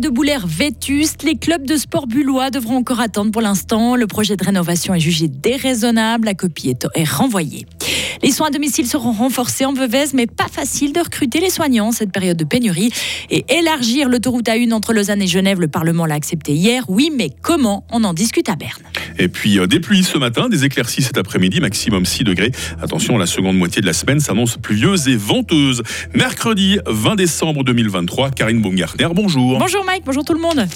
de Boulaire vétuste. Les clubs de sport bullois devront encore attendre pour l'instant. Le projet de rénovation est jugé déraisonnable. La copie est renvoyée. Les soins à domicile seront renforcés en Veuvez, mais pas facile de recruter les soignants en cette période de pénurie. Et élargir l'autoroute à une entre Lausanne et Genève, le Parlement l'a accepté hier. Oui, mais comment? On en discute à Berne. Et puis euh, des pluies ce matin, des éclaircies cet après-midi, maximum 6 degrés. Attention, la seconde moitié de la semaine s'annonce pluvieuse et venteuse. Mercredi 20 décembre 2023, Karine Baumgartner, bonjour. Bonjour Mike, bonjour tout le monde.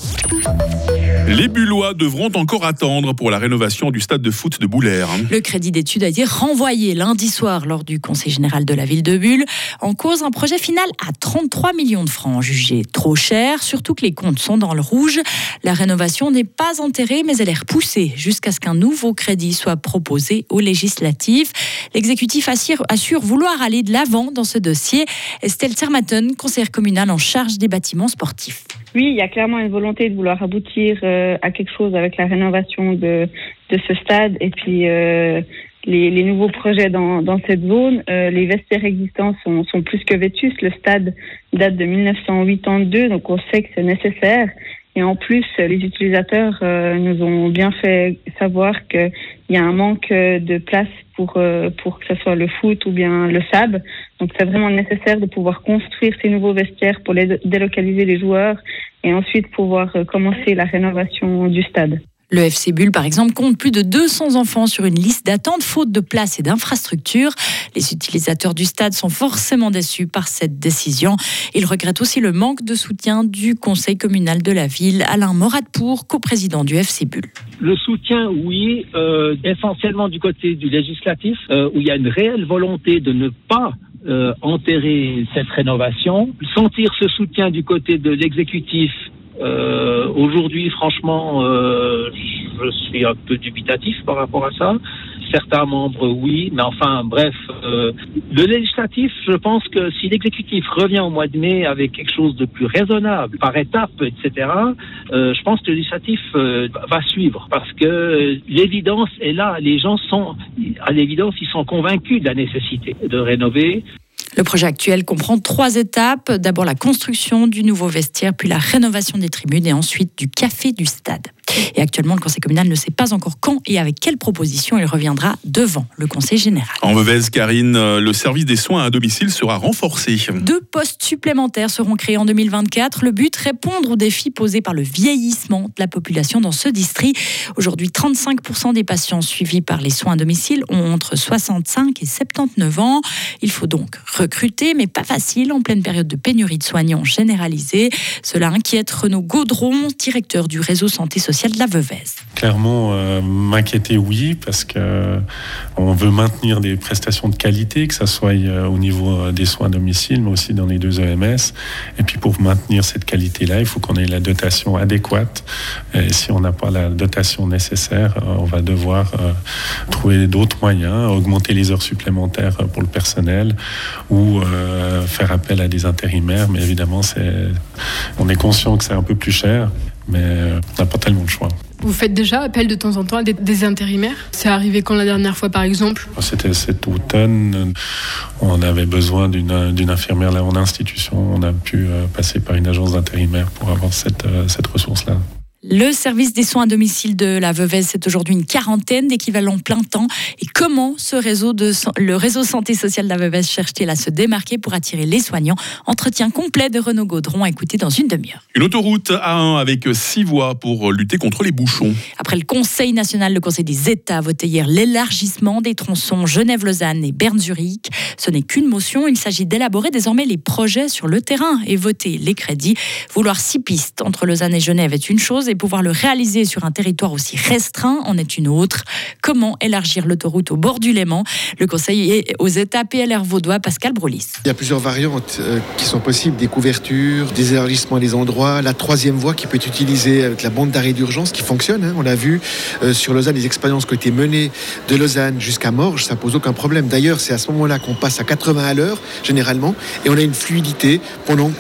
Les Bullois devront encore attendre pour la rénovation du stade de foot de Boulaire. Le crédit d'études a été renvoyé lundi soir lors du Conseil général de la ville de Bulle. En cause, un projet final à 33 millions de francs, jugé trop cher, surtout que les comptes sont dans le rouge. La rénovation n'est pas enterrée, mais elle est repoussée jusqu'à ce qu'un nouveau crédit soit proposé aux législatives. L'exécutif assure, assure, vouloir aller de l'avant dans ce dossier. Estelle Sermaton, conseillère communale en charge des bâtiments sportifs. Oui, il y a clairement une volonté de vouloir aboutir euh, à quelque chose avec la rénovation de, de ce stade et puis euh, les, nouveaux projets dans, cette zone. Euh, les vestiaires existants sont, sont plus que vétustes. Le stade date de 1982, donc on sait que c'est nécessaire. Et en plus, les utilisateurs euh, nous ont bien fait savoir qu'il y a un manque de place pour, euh, pour que ce soit le foot ou bien le SAB. Donc c'est vraiment nécessaire de pouvoir construire ces nouveaux vestiaires pour les délocaliser les joueurs et ensuite pouvoir euh, commencer la rénovation du stade. Le FC Bull, par exemple, compte plus de 200 enfants sur une liste d'attente, faute de place et d'infrastructures. Les utilisateurs du stade sont forcément déçus par cette décision. Ils regrettent aussi le manque de soutien du conseil communal de la ville. Alain Moradpour, coprésident du FC Bull. Le soutien, oui, euh, essentiellement du côté du législatif, euh, où il y a une réelle volonté de ne pas euh, enterrer cette rénovation. Sentir ce soutien du côté de l'exécutif euh, Aujourd'hui, franchement, euh, je suis un peu dubitatif par rapport à ça. Certains membres, oui, mais enfin, bref, euh, le législatif, je pense que si l'exécutif revient au mois de mai avec quelque chose de plus raisonnable, par étapes, etc., euh, je pense que le législatif euh, va suivre parce que l'évidence est là. Les gens sont, à l'évidence, ils sont convaincus de la nécessité de rénover. Le projet actuel comprend trois étapes. D'abord la construction du nouveau vestiaire, puis la rénovation des tribunes et ensuite du café du stade. Et actuellement, le Conseil communal ne sait pas encore quand et avec quelle proposition il reviendra devant le Conseil général. En mauvaise, Karine, euh, le service des soins à domicile sera renforcé. Deux postes supplémentaires seront créés en 2024. Le but, répondre aux défis posés par le vieillissement de la population dans ce district. Aujourd'hui, 35% des patients suivis par les soins à domicile ont entre 65 et 79 ans. Il faut donc recruter, mais pas facile en pleine période de pénurie de soignants généralisée. Cela inquiète Renaud Gaudron, directeur du réseau santé sociale de la. Clairement, euh, m'inquiéter, oui, parce que euh, on veut maintenir des prestations de qualité, que ça soit euh, au niveau des soins à domicile, mais aussi dans les deux EMS. Et puis pour maintenir cette qualité-là, il faut qu'on ait la dotation adéquate. Et si on n'a pas la dotation nécessaire, on va devoir trouver d'autres moyens, augmenter les heures supplémentaires pour le personnel ou faire appel à des intérimaires. Mais évidemment, on est conscient que c'est un peu plus cher mais euh, on n'a pas tellement de choix. Vous faites déjà appel de temps en temps à des, intérimaires? C'est arrivé quand la dernière fois, par exemple? C'était cet automne. On avait besoin d'une infirmière là en institution. On a pu euh, passer par une agence d'intérimaire pour avoir cette, euh, cette ressource-là. Le service des soins à domicile de la Veuvez, c'est aujourd'hui une quarantaine d'équivalents plein temps. Et comment ce réseau de, le réseau santé sociale de la Veuvez cherche-t-il à se démarquer pour attirer les soignants? Entretien complet de Renaud Gaudron à écouter dans une demi-heure. Une autoroute A1 avec six voies pour lutter contre les bouchons. Après le Conseil national, le Conseil des États a voté hier l'élargissement des tronçons Genève-Lausanne et Berne-Zurich. Ce n'est qu'une motion, il s'agit d'élaborer désormais les projets sur le terrain et voter les crédits. Vouloir six pistes entre Lausanne et Genève est une chose et pouvoir le réaliser sur un territoire aussi restreint? En est une autre. Comment élargir l'autoroute au bord du Léman? Le conseil est aux États PLR vaudois, Pascal Brolis. Il y a plusieurs variantes euh, qui sont possibles, des couvertures, des élargissements des endroits, la troisième voie qui peut être utilisée avec la bande d'arrêt d'urgence qui fonctionne. Hein. On l'a vu euh, sur Lausanne, les expériences qui ont été menées de Lausanne jusqu'à Morges, ça pose aucun problème. D'ailleurs, c'est à ce moment-là qu'on passe à 80 à l'heure, généralement, et on a une fluidité pendant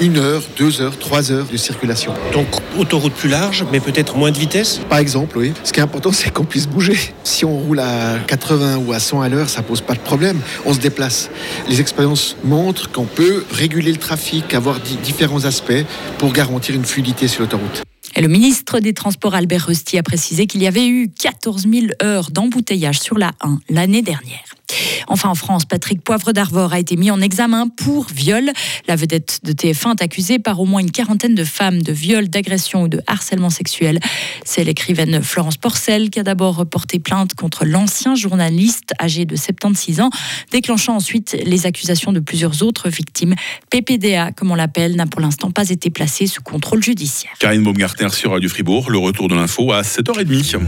une heure, deux heures, trois heures de circulation. Donc autoroute plus large, mais peut-être moins de vitesse Par exemple, oui. Ce qui est important, c'est qu'on puisse bouger. Si on roule à 80 ou à 100 à l'heure, ça pose pas de problème. On se déplace. Les expériences montrent qu'on peut réguler le trafic, avoir différents aspects pour garantir une fluidité sur l'autoroute. Et le ministre des Transports Albert Rusty a précisé qu'il y avait eu 14 000 heures d'embouteillage sur la 1 l'année dernière. Enfin, en France, Patrick Poivre d'Arvor a été mis en examen pour viol. La vedette de TF1 est accusée par au moins une quarantaine de femmes de viol, d'agression ou de harcèlement sexuel. C'est l'écrivaine Florence Porcel qui a d'abord porté plainte contre l'ancien journaliste âgé de 76 ans, déclenchant ensuite les accusations de plusieurs autres victimes. PPDA, comme on l'appelle, n'a pour l'instant pas été placé sous contrôle judiciaire. Karine Baumgartner sur Radio Fribourg, le retour de l'info à 7h30.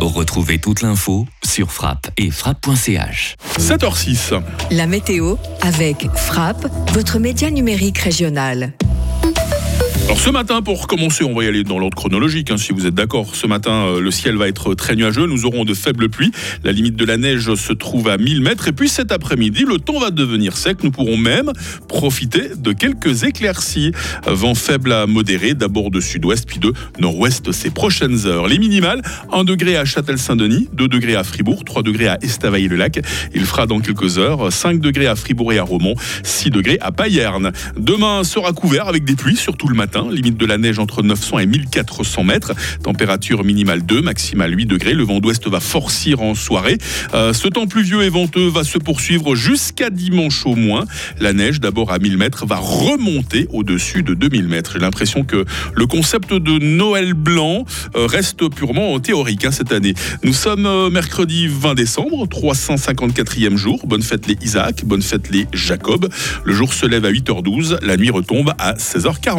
Retrouvez toute l'info sur frappe et frappe.ch. 7h06. La météo avec Frappe, votre média numérique régional. Alors ce matin, pour commencer, on va y aller dans l'ordre chronologique, hein, si vous êtes d'accord. Ce matin, euh, le ciel va être très nuageux, nous aurons de faibles pluies. La limite de la neige se trouve à 1000 mètres. Et puis cet après-midi, le temps va devenir sec. Nous pourrons même profiter de quelques éclaircies. Vent faible à modéré, d'abord de sud-ouest, puis de nord-ouest ces prochaines heures. Les minimales, 1 degré à Châtel-Saint-Denis, 2 degrés à Fribourg, 3 degrés à Estavayer-le-Lac. Il fera dans quelques heures 5 degrés à Fribourg et à Romont, 6 degrés à Payerne. Demain sera couvert avec des pluies, surtout le matin limite de la neige entre 900 et 1400 mètres. Température minimale 2, maximale 8 degrés. Le vent d'ouest va forcir en soirée. Euh, ce temps pluvieux et venteux va se poursuivre jusqu'à dimanche au moins. La neige, d'abord à 1000 mètres, va remonter au-dessus de 2000 mètres. J'ai l'impression que le concept de Noël blanc euh, reste purement théorique hein, cette année. Nous sommes euh, mercredi 20 décembre, 354e jour. Bonne fête les Isaac, bonne fête les Jacob. Le jour se lève à 8h12, la nuit retombe à 16h40.